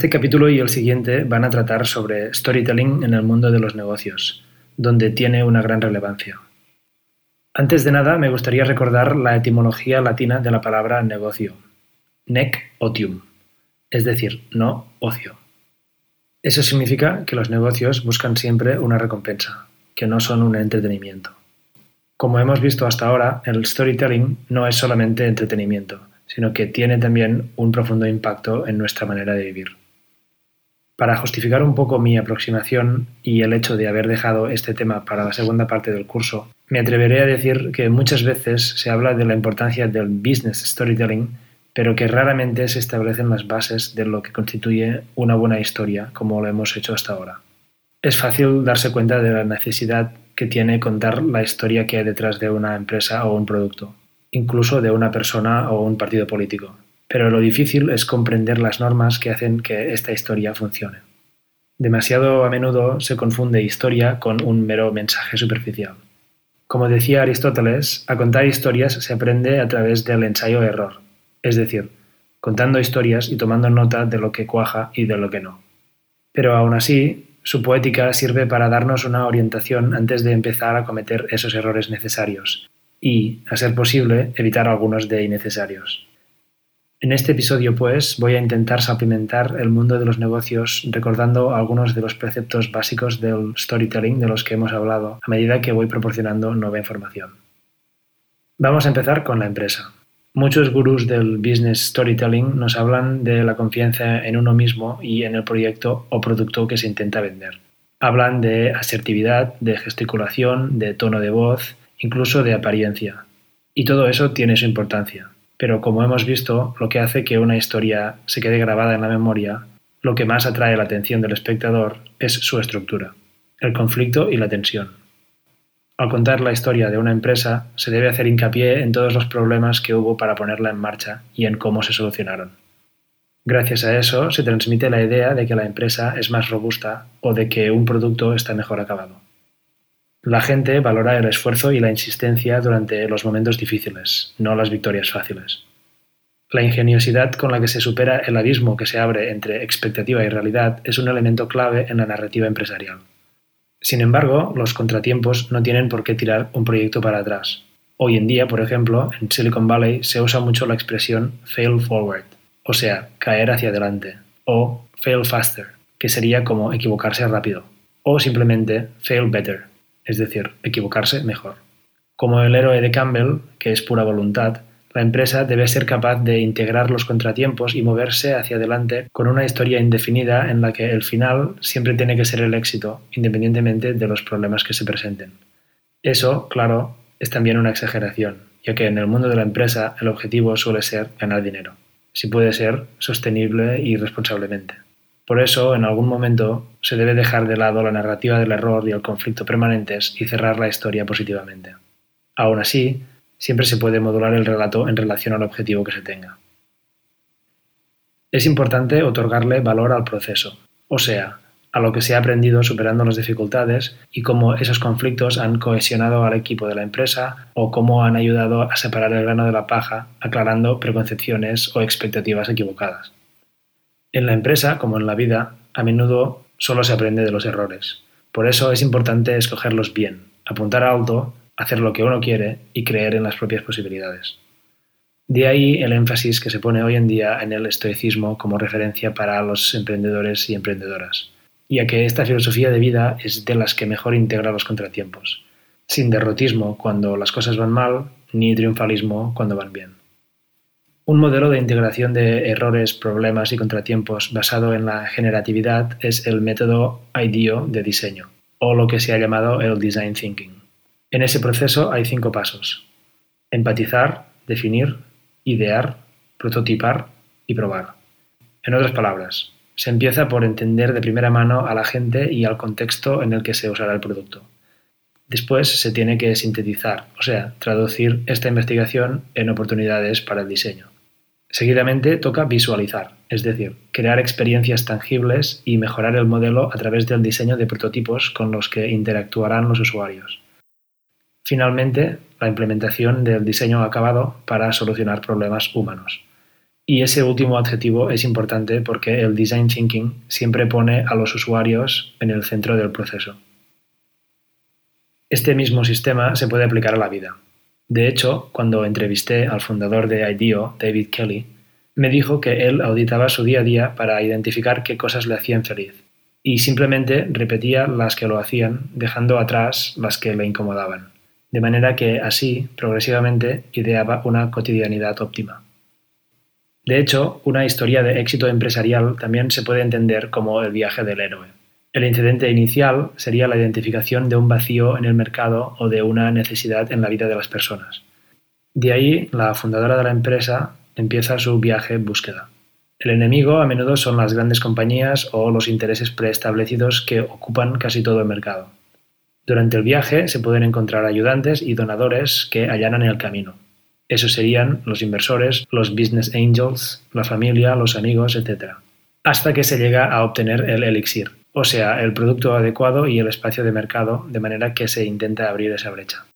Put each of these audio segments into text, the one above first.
Este capítulo y el siguiente van a tratar sobre storytelling en el mundo de los negocios, donde tiene una gran relevancia. Antes de nada, me gustaría recordar la etimología latina de la palabra negocio, nec otium, es decir, no ocio. Eso significa que los negocios buscan siempre una recompensa, que no son un entretenimiento. Como hemos visto hasta ahora, el storytelling no es solamente entretenimiento, sino que tiene también un profundo impacto en nuestra manera de vivir. Para justificar un poco mi aproximación y el hecho de haber dejado este tema para la segunda parte del curso, me atreveré a decir que muchas veces se habla de la importancia del business storytelling, pero que raramente se establecen las bases de lo que constituye una buena historia, como lo hemos hecho hasta ahora. Es fácil darse cuenta de la necesidad que tiene contar la historia que hay detrás de una empresa o un producto, incluso de una persona o un partido político. Pero lo difícil es comprender las normas que hacen que esta historia funcione. Demasiado a menudo se confunde historia con un mero mensaje superficial. Como decía Aristóteles, a contar historias se aprende a través del ensayo-error, es decir, contando historias y tomando nota de lo que cuaja y de lo que no. Pero aún así, su poética sirve para darnos una orientación antes de empezar a cometer esos errores necesarios, y, a ser posible, evitar algunos de innecesarios. En este episodio, pues, voy a intentar suplementar el mundo de los negocios recordando algunos de los preceptos básicos del storytelling de los que hemos hablado a medida que voy proporcionando nueva información. Vamos a empezar con la empresa. Muchos gurús del business storytelling nos hablan de la confianza en uno mismo y en el proyecto o producto que se intenta vender. Hablan de asertividad, de gesticulación, de tono de voz, incluso de apariencia. Y todo eso tiene su importancia. Pero como hemos visto, lo que hace que una historia se quede grabada en la memoria, lo que más atrae la atención del espectador es su estructura, el conflicto y la tensión. Al contar la historia de una empresa, se debe hacer hincapié en todos los problemas que hubo para ponerla en marcha y en cómo se solucionaron. Gracias a eso se transmite la idea de que la empresa es más robusta o de que un producto está mejor acabado. La gente valora el esfuerzo y la insistencia durante los momentos difíciles, no las victorias fáciles. La ingeniosidad con la que se supera el abismo que se abre entre expectativa y realidad es un elemento clave en la narrativa empresarial. Sin embargo, los contratiempos no tienen por qué tirar un proyecto para atrás. Hoy en día, por ejemplo, en Silicon Valley se usa mucho la expresión fail forward, o sea, caer hacia adelante, o fail faster, que sería como equivocarse rápido, o simplemente fail better, es decir, equivocarse mejor. Como el héroe de Campbell, que es pura voluntad, la empresa debe ser capaz de integrar los contratiempos y moverse hacia adelante con una historia indefinida en la que el final siempre tiene que ser el éxito, independientemente de los problemas que se presenten. Eso, claro, es también una exageración, ya que en el mundo de la empresa el objetivo suele ser ganar dinero, si puede ser sostenible y responsablemente. Por eso, en algún momento, se debe dejar de lado la narrativa del error y el conflicto permanentes y cerrar la historia positivamente. Aún así, siempre se puede modular el relato en relación al objetivo que se tenga. Es importante otorgarle valor al proceso, o sea, a lo que se ha aprendido superando las dificultades y cómo esos conflictos han cohesionado al equipo de la empresa o cómo han ayudado a separar el grano de la paja, aclarando preconcepciones o expectativas equivocadas. En la empresa, como en la vida, a menudo solo se aprende de los errores. Por eso es importante escogerlos bien, apuntar alto, hacer lo que uno quiere y creer en las propias posibilidades. De ahí el énfasis que se pone hoy en día en el estoicismo como referencia para los emprendedores y emprendedoras, ya que esta filosofía de vida es de las que mejor integra los contratiempos, sin derrotismo cuando las cosas van mal, ni triunfalismo cuando van bien. Un modelo de integración de errores, problemas y contratiempos basado en la generatividad es el método IDEO de diseño, o lo que se ha llamado el Design Thinking. En ese proceso hay cinco pasos. Empatizar, definir, idear, prototipar y probar. En otras palabras, se empieza por entender de primera mano a la gente y al contexto en el que se usará el producto. Después se tiene que sintetizar, o sea, traducir esta investigación en oportunidades para el diseño. Seguidamente toca visualizar, es decir, crear experiencias tangibles y mejorar el modelo a través del diseño de prototipos con los que interactuarán los usuarios. Finalmente, la implementación del diseño acabado para solucionar problemas humanos. Y ese último adjetivo es importante porque el design thinking siempre pone a los usuarios en el centro del proceso. Este mismo sistema se puede aplicar a la vida. De hecho, cuando entrevisté al fundador de IDEO, David Kelly, me dijo que él auditaba su día a día para identificar qué cosas le hacían feliz y simplemente repetía las que lo hacían, dejando atrás las que le incomodaban, de manera que así, progresivamente, ideaba una cotidianidad óptima. De hecho, una historia de éxito empresarial también se puede entender como el viaje del héroe. El incidente inicial sería la identificación de un vacío en el mercado o de una necesidad en la vida de las personas. De ahí, la fundadora de la empresa empieza su viaje búsqueda. El enemigo a menudo son las grandes compañías o los intereses preestablecidos que ocupan casi todo el mercado. Durante el viaje se pueden encontrar ayudantes y donadores que allanan el camino. Esos serían los inversores, los business angels, la familia, los amigos, etc. Hasta que se llega a obtener el elixir, o sea, el producto adecuado y el espacio de mercado, de manera que se intenta abrir esa brecha.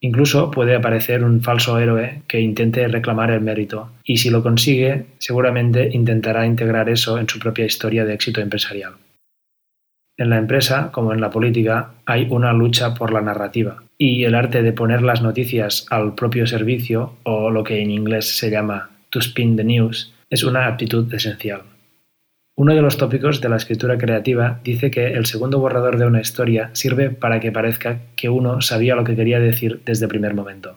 Incluso puede aparecer un falso héroe que intente reclamar el mérito, y si lo consigue, seguramente intentará integrar eso en su propia historia de éxito empresarial. En la empresa, como en la política, hay una lucha por la narrativa, y el arte de poner las noticias al propio servicio, o lo que en inglés se llama to spin the news, es una aptitud esencial. Uno de los tópicos de la escritura creativa dice que el segundo borrador de una historia sirve para que parezca que uno sabía lo que quería decir desde el primer momento.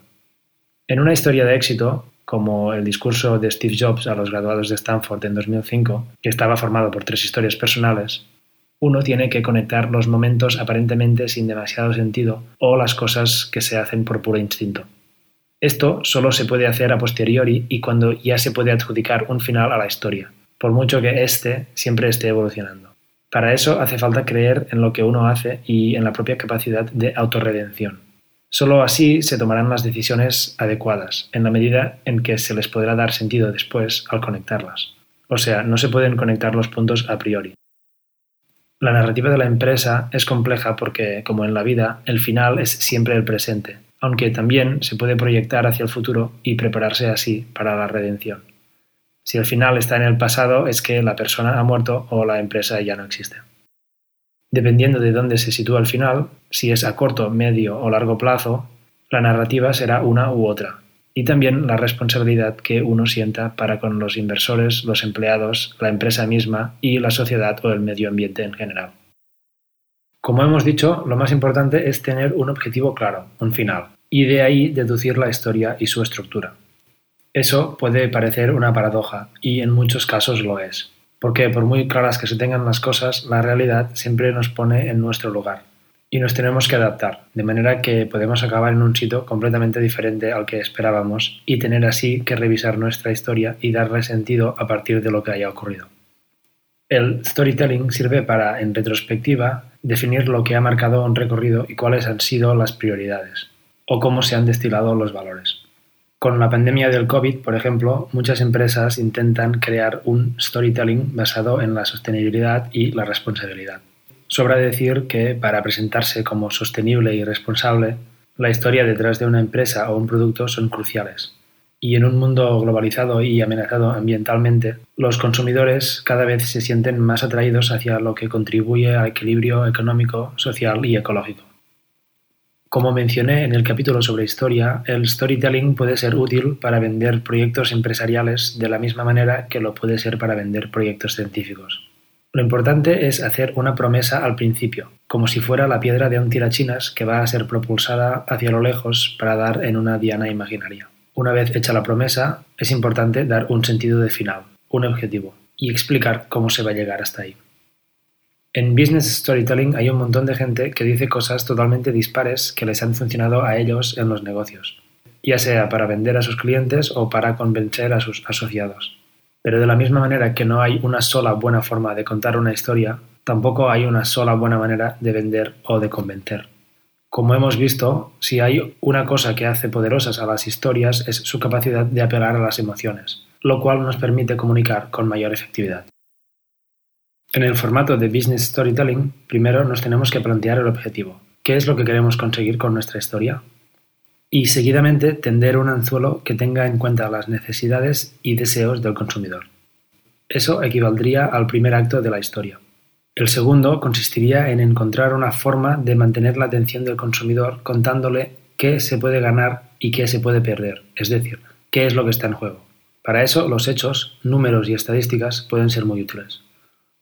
En una historia de éxito, como el discurso de Steve Jobs a los graduados de Stanford en 2005, que estaba formado por tres historias personales, uno tiene que conectar los momentos aparentemente sin demasiado sentido o las cosas que se hacen por puro instinto. Esto solo se puede hacer a posteriori y cuando ya se puede adjudicar un final a la historia por mucho que éste siempre esté evolucionando. Para eso hace falta creer en lo que uno hace y en la propia capacidad de autorredención. Solo así se tomarán las decisiones adecuadas, en la medida en que se les podrá dar sentido después al conectarlas. O sea, no se pueden conectar los puntos a priori. La narrativa de la empresa es compleja porque, como en la vida, el final es siempre el presente, aunque también se puede proyectar hacia el futuro y prepararse así para la redención. Si el final está en el pasado es que la persona ha muerto o la empresa ya no existe. Dependiendo de dónde se sitúa el final, si es a corto, medio o largo plazo, la narrativa será una u otra, y también la responsabilidad que uno sienta para con los inversores, los empleados, la empresa misma y la sociedad o el medio ambiente en general. Como hemos dicho, lo más importante es tener un objetivo claro, un final, y de ahí deducir la historia y su estructura. Eso puede parecer una paradoja, y en muchos casos lo es, porque por muy claras que se tengan las cosas, la realidad siempre nos pone en nuestro lugar, y nos tenemos que adaptar, de manera que podemos acabar en un sitio completamente diferente al que esperábamos y tener así que revisar nuestra historia y darle sentido a partir de lo que haya ocurrido. El storytelling sirve para, en retrospectiva, definir lo que ha marcado un recorrido y cuáles han sido las prioridades, o cómo se han destilado los valores. Con la pandemia del COVID, por ejemplo, muchas empresas intentan crear un storytelling basado en la sostenibilidad y la responsabilidad. Sobra decir que para presentarse como sostenible y responsable, la historia detrás de una empresa o un producto son cruciales. Y en un mundo globalizado y amenazado ambientalmente, los consumidores cada vez se sienten más atraídos hacia lo que contribuye al equilibrio económico, social y ecológico. Como mencioné en el capítulo sobre historia, el storytelling puede ser útil para vender proyectos empresariales de la misma manera que lo puede ser para vender proyectos científicos. Lo importante es hacer una promesa al principio, como si fuera la piedra de un tirachinas que va a ser propulsada hacia lo lejos para dar en una diana imaginaria. Una vez hecha la promesa, es importante dar un sentido de final, un objetivo, y explicar cómo se va a llegar hasta ahí. En Business Storytelling hay un montón de gente que dice cosas totalmente dispares que les han funcionado a ellos en los negocios, ya sea para vender a sus clientes o para convencer a sus asociados. Pero de la misma manera que no hay una sola buena forma de contar una historia, tampoco hay una sola buena manera de vender o de convencer. Como hemos visto, si hay una cosa que hace poderosas a las historias es su capacidad de apelar a las emociones, lo cual nos permite comunicar con mayor efectividad. En el formato de Business Storytelling, primero nos tenemos que plantear el objetivo. ¿Qué es lo que queremos conseguir con nuestra historia? y seguidamente tender un anzuelo que tenga en cuenta las necesidades y deseos del consumidor. Eso equivaldría al primer acto de la historia. El segundo consistiría en encontrar una forma de mantener la atención del consumidor contándole qué se puede ganar y qué se puede perder, es decir, qué es lo que está en juego. Para eso los hechos, números y estadísticas pueden ser muy útiles.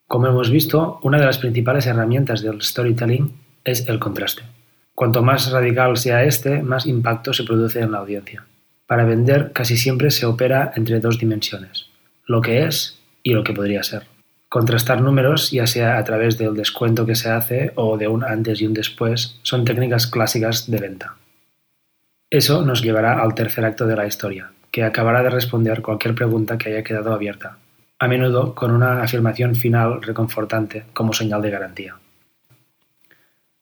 Como hemos visto, una de las principales herramientas del storytelling es el contraste. Cuanto más radical sea este, más impacto se produce en la audiencia. Para vender casi siempre se opera entre dos dimensiones, lo que es y lo que podría ser. Contrastar números, ya sea a través del descuento que se hace o de un antes y un después, son técnicas clásicas de venta. Eso nos llevará al tercer acto de la historia, que acabará de responder cualquier pregunta que haya quedado abierta, a menudo con una afirmación final reconfortante como señal de garantía.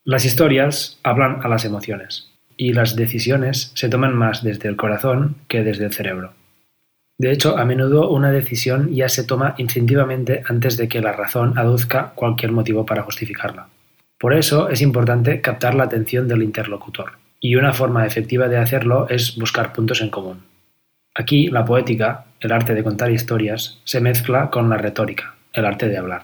Las historias hablan a las emociones, y las decisiones se toman más desde el corazón que desde el cerebro. De hecho, a menudo una decisión ya se toma instintivamente antes de que la razón aduzca cualquier motivo para justificarla. Por eso es importante captar la atención del interlocutor, y una forma efectiva de hacerlo es buscar puntos en común. Aquí la poética, el arte de contar historias, se mezcla con la retórica, el arte de hablar.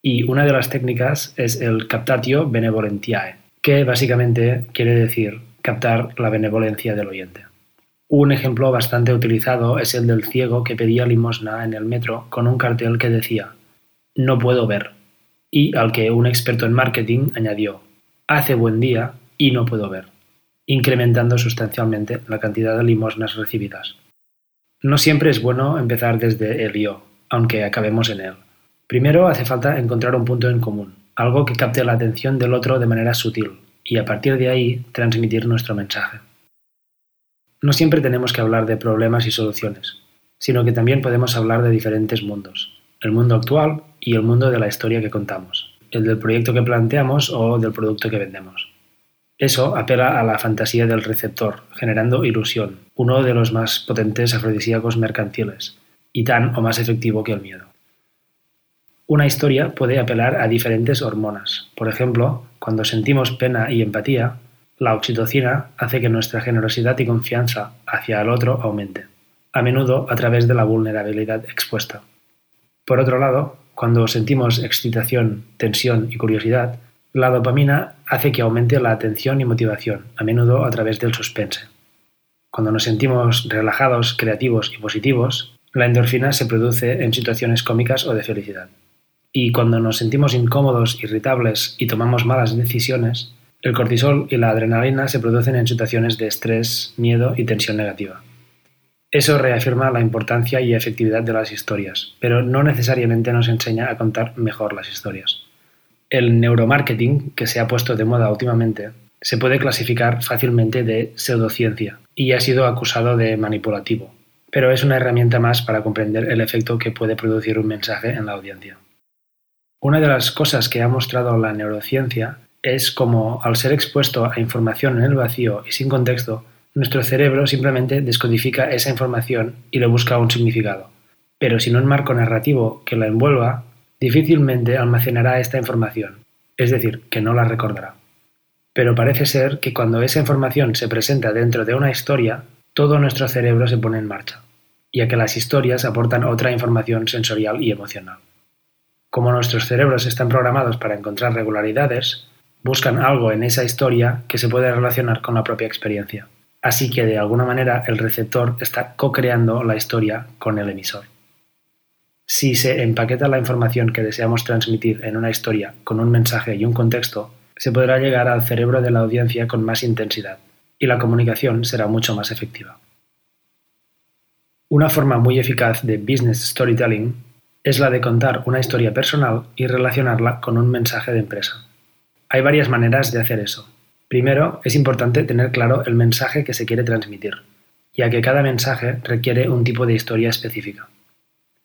Y una de las técnicas es el captatio benevolentiae, que básicamente quiere decir captar la benevolencia del oyente. Un ejemplo bastante utilizado es el del ciego que pedía limosna en el metro con un cartel que decía No puedo ver, y al que un experto en marketing añadió Hace buen día y no puedo ver, incrementando sustancialmente la cantidad de limosnas recibidas. No siempre es bueno empezar desde el yo, aunque acabemos en él. Primero hace falta encontrar un punto en común, algo que capte la atención del otro de manera sutil, y a partir de ahí transmitir nuestro mensaje. No siempre tenemos que hablar de problemas y soluciones, sino que también podemos hablar de diferentes mundos, el mundo actual y el mundo de la historia que contamos, el del proyecto que planteamos o del producto que vendemos. Eso apela a la fantasía del receptor, generando ilusión, uno de los más potentes afrodisíacos mercantiles, y tan o más efectivo que el miedo. Una historia puede apelar a diferentes hormonas. Por ejemplo, cuando sentimos pena y empatía, la oxitocina hace que nuestra generosidad y confianza hacia el otro aumente, a menudo a través de la vulnerabilidad expuesta. Por otro lado, cuando sentimos excitación, tensión y curiosidad, la dopamina hace que aumente la atención y motivación, a menudo a través del suspense. Cuando nos sentimos relajados, creativos y positivos, la endorfina se produce en situaciones cómicas o de felicidad. Y cuando nos sentimos incómodos, irritables y tomamos malas decisiones, el cortisol y la adrenalina se producen en situaciones de estrés, miedo y tensión negativa. Eso reafirma la importancia y efectividad de las historias, pero no necesariamente nos enseña a contar mejor las historias. El neuromarketing, que se ha puesto de moda últimamente, se puede clasificar fácilmente de pseudociencia y ha sido acusado de manipulativo, pero es una herramienta más para comprender el efecto que puede producir un mensaje en la audiencia. Una de las cosas que ha mostrado la neurociencia es como, al ser expuesto a información en el vacío y sin contexto, nuestro cerebro simplemente descodifica esa información y le busca un significado. Pero sin un marco narrativo que la envuelva, difícilmente almacenará esta información, es decir, que no la recordará. Pero parece ser que cuando esa información se presenta dentro de una historia, todo nuestro cerebro se pone en marcha, ya que las historias aportan otra información sensorial y emocional. Como nuestros cerebros están programados para encontrar regularidades, buscan algo en esa historia que se puede relacionar con la propia experiencia. Así que de alguna manera el receptor está co-creando la historia con el emisor. Si se empaqueta la información que deseamos transmitir en una historia con un mensaje y un contexto, se podrá llegar al cerebro de la audiencia con más intensidad y la comunicación será mucho más efectiva. Una forma muy eficaz de business storytelling es la de contar una historia personal y relacionarla con un mensaje de empresa. Hay varias maneras de hacer eso. Primero, es importante tener claro el mensaje que se quiere transmitir, ya que cada mensaje requiere un tipo de historia específica.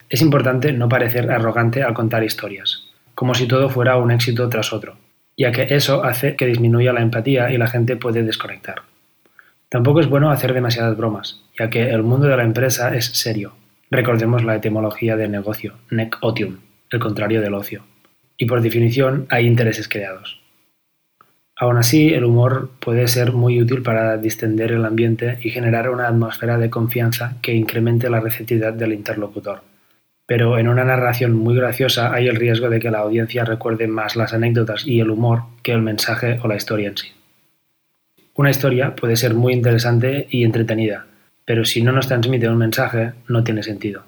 Es importante no parecer arrogante al contar historias, como si todo fuera un éxito tras otro, ya que eso hace que disminuya la empatía y la gente puede desconectar. Tampoco es bueno hacer demasiadas bromas, ya que el mundo de la empresa es serio. Recordemos la etimología del negocio, nec otium, el contrario del ocio. Y por definición hay intereses creados. Aún así, el humor puede ser muy útil para distender el ambiente y generar una atmósfera de confianza que incremente la receptividad del interlocutor. Pero en una narración muy graciosa hay el riesgo de que la audiencia recuerde más las anécdotas y el humor que el mensaje o la historia en sí. Una historia puede ser muy interesante y entretenida, pero si no nos transmite un mensaje, no tiene sentido.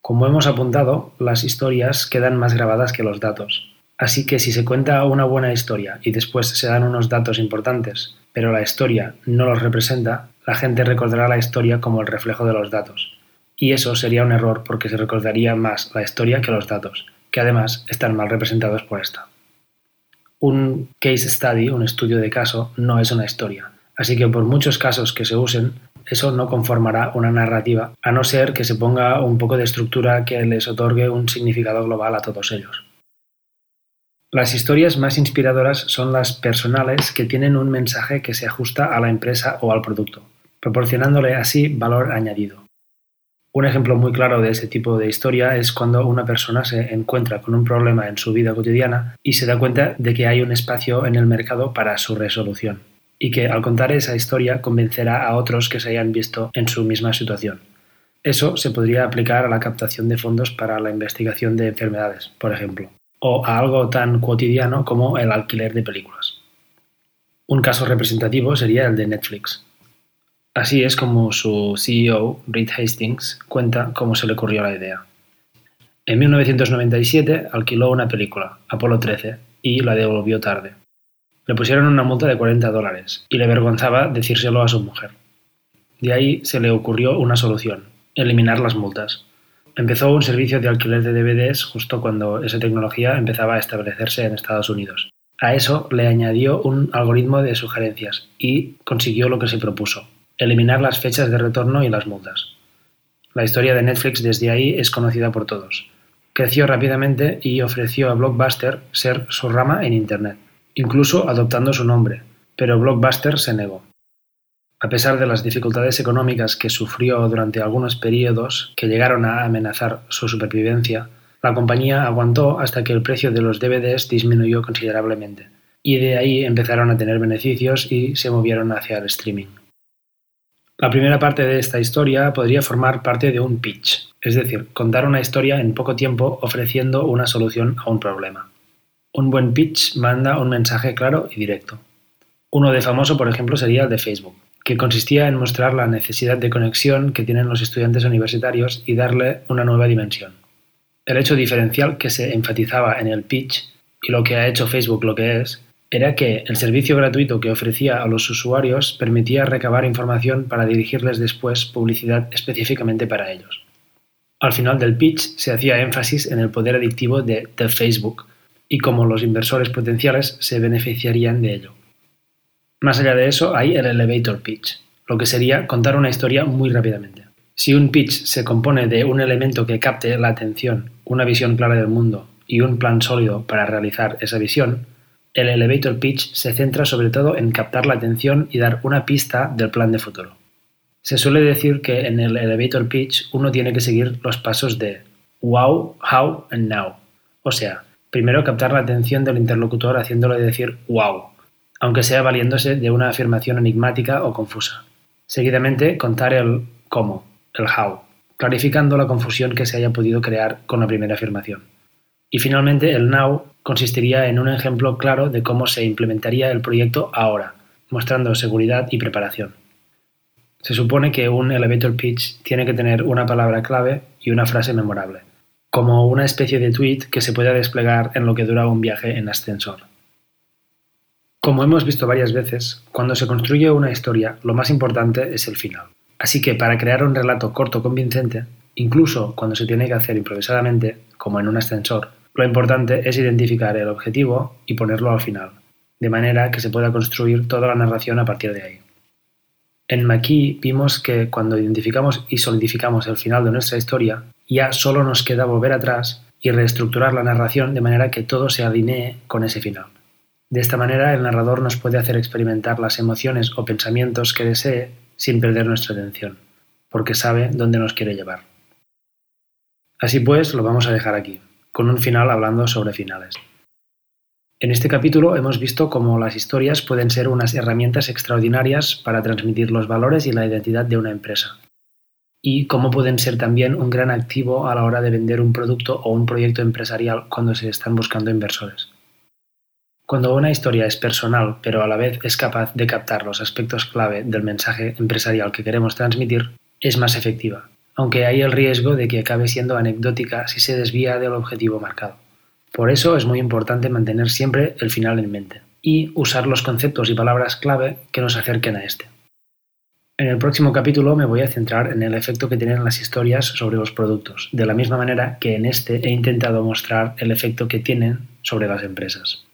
Como hemos apuntado, las historias quedan más grabadas que los datos. Así que si se cuenta una buena historia y después se dan unos datos importantes, pero la historia no los representa, la gente recordará la historia como el reflejo de los datos. Y eso sería un error porque se recordaría más la historia que los datos, que además están mal representados por esta. Un case study, un estudio de caso, no es una historia, así que por muchos casos que se usen, eso no conformará una narrativa, a no ser que se ponga un poco de estructura que les otorgue un significado global a todos ellos. Las historias más inspiradoras son las personales que tienen un mensaje que se ajusta a la empresa o al producto, proporcionándole así valor añadido. Un ejemplo muy claro de ese tipo de historia es cuando una persona se encuentra con un problema en su vida cotidiana y se da cuenta de que hay un espacio en el mercado para su resolución, y que al contar esa historia convencerá a otros que se hayan visto en su misma situación. Eso se podría aplicar a la captación de fondos para la investigación de enfermedades, por ejemplo o a algo tan cotidiano como el alquiler de películas. Un caso representativo sería el de Netflix. Así es como su CEO, Reed Hastings, cuenta cómo se le ocurrió la idea. En 1997 alquiló una película, Apolo 13, y la devolvió tarde. Le pusieron una multa de 40 dólares y le avergonzaba decírselo a su mujer. De ahí se le ocurrió una solución, eliminar las multas empezó un servicio de alquiler de DVDs justo cuando esa tecnología empezaba a establecerse en Estados Unidos. A eso le añadió un algoritmo de sugerencias y consiguió lo que se propuso, eliminar las fechas de retorno y las multas. La historia de Netflix desde ahí es conocida por todos. Creció rápidamente y ofreció a Blockbuster ser su rama en Internet, incluso adoptando su nombre, pero Blockbuster se negó. A pesar de las dificultades económicas que sufrió durante algunos periodos que llegaron a amenazar su supervivencia, la compañía aguantó hasta que el precio de los DVDs disminuyó considerablemente, y de ahí empezaron a tener beneficios y se movieron hacia el streaming. La primera parte de esta historia podría formar parte de un pitch, es decir, contar una historia en poco tiempo ofreciendo una solución a un problema. Un buen pitch manda un mensaje claro y directo. Uno de famoso, por ejemplo, sería el de Facebook que consistía en mostrar la necesidad de conexión que tienen los estudiantes universitarios y darle una nueva dimensión. El hecho diferencial que se enfatizaba en el pitch y lo que ha hecho Facebook lo que es, era que el servicio gratuito que ofrecía a los usuarios permitía recabar información para dirigirles después publicidad específicamente para ellos. Al final del pitch se hacía énfasis en el poder adictivo de, de Facebook y cómo los inversores potenciales se beneficiarían de ello. Más allá de eso hay el elevator pitch, lo que sería contar una historia muy rápidamente. Si un pitch se compone de un elemento que capte la atención, una visión clara del mundo y un plan sólido para realizar esa visión, el elevator pitch se centra sobre todo en captar la atención y dar una pista del plan de futuro. Se suele decir que en el elevator pitch uno tiene que seguir los pasos de wow, how and now. O sea, primero captar la atención del interlocutor haciéndole decir wow, aunque sea valiéndose de una afirmación enigmática o confusa. Seguidamente, contar el cómo, el how, clarificando la confusión que se haya podido crear con la primera afirmación. Y finalmente, el now consistiría en un ejemplo claro de cómo se implementaría el proyecto ahora, mostrando seguridad y preparación. Se supone que un elevator pitch tiene que tener una palabra clave y una frase memorable, como una especie de tweet que se pueda desplegar en lo que dura un viaje en ascensor. Como hemos visto varias veces, cuando se construye una historia, lo más importante es el final. Así que para crear un relato corto convincente, incluso cuando se tiene que hacer improvisadamente, como en un ascensor, lo importante es identificar el objetivo y ponerlo al final, de manera que se pueda construir toda la narración a partir de ahí. En Maquis vimos que cuando identificamos y solidificamos el final de nuestra historia, ya solo nos queda volver atrás y reestructurar la narración de manera que todo se alinee con ese final. De esta manera, el narrador nos puede hacer experimentar las emociones o pensamientos que desee sin perder nuestra atención, porque sabe dónde nos quiere llevar. Así pues, lo vamos a dejar aquí, con un final hablando sobre finales. En este capítulo hemos visto cómo las historias pueden ser unas herramientas extraordinarias para transmitir los valores y la identidad de una empresa, y cómo pueden ser también un gran activo a la hora de vender un producto o un proyecto empresarial cuando se están buscando inversores. Cuando una historia es personal, pero a la vez es capaz de captar los aspectos clave del mensaje empresarial que queremos transmitir, es más efectiva, aunque hay el riesgo de que acabe siendo anecdótica si se desvía del objetivo marcado. Por eso es muy importante mantener siempre el final en mente y usar los conceptos y palabras clave que nos acerquen a este. En el próximo capítulo me voy a centrar en el efecto que tienen las historias sobre los productos, de la misma manera que en este he intentado mostrar el efecto que tienen sobre las empresas.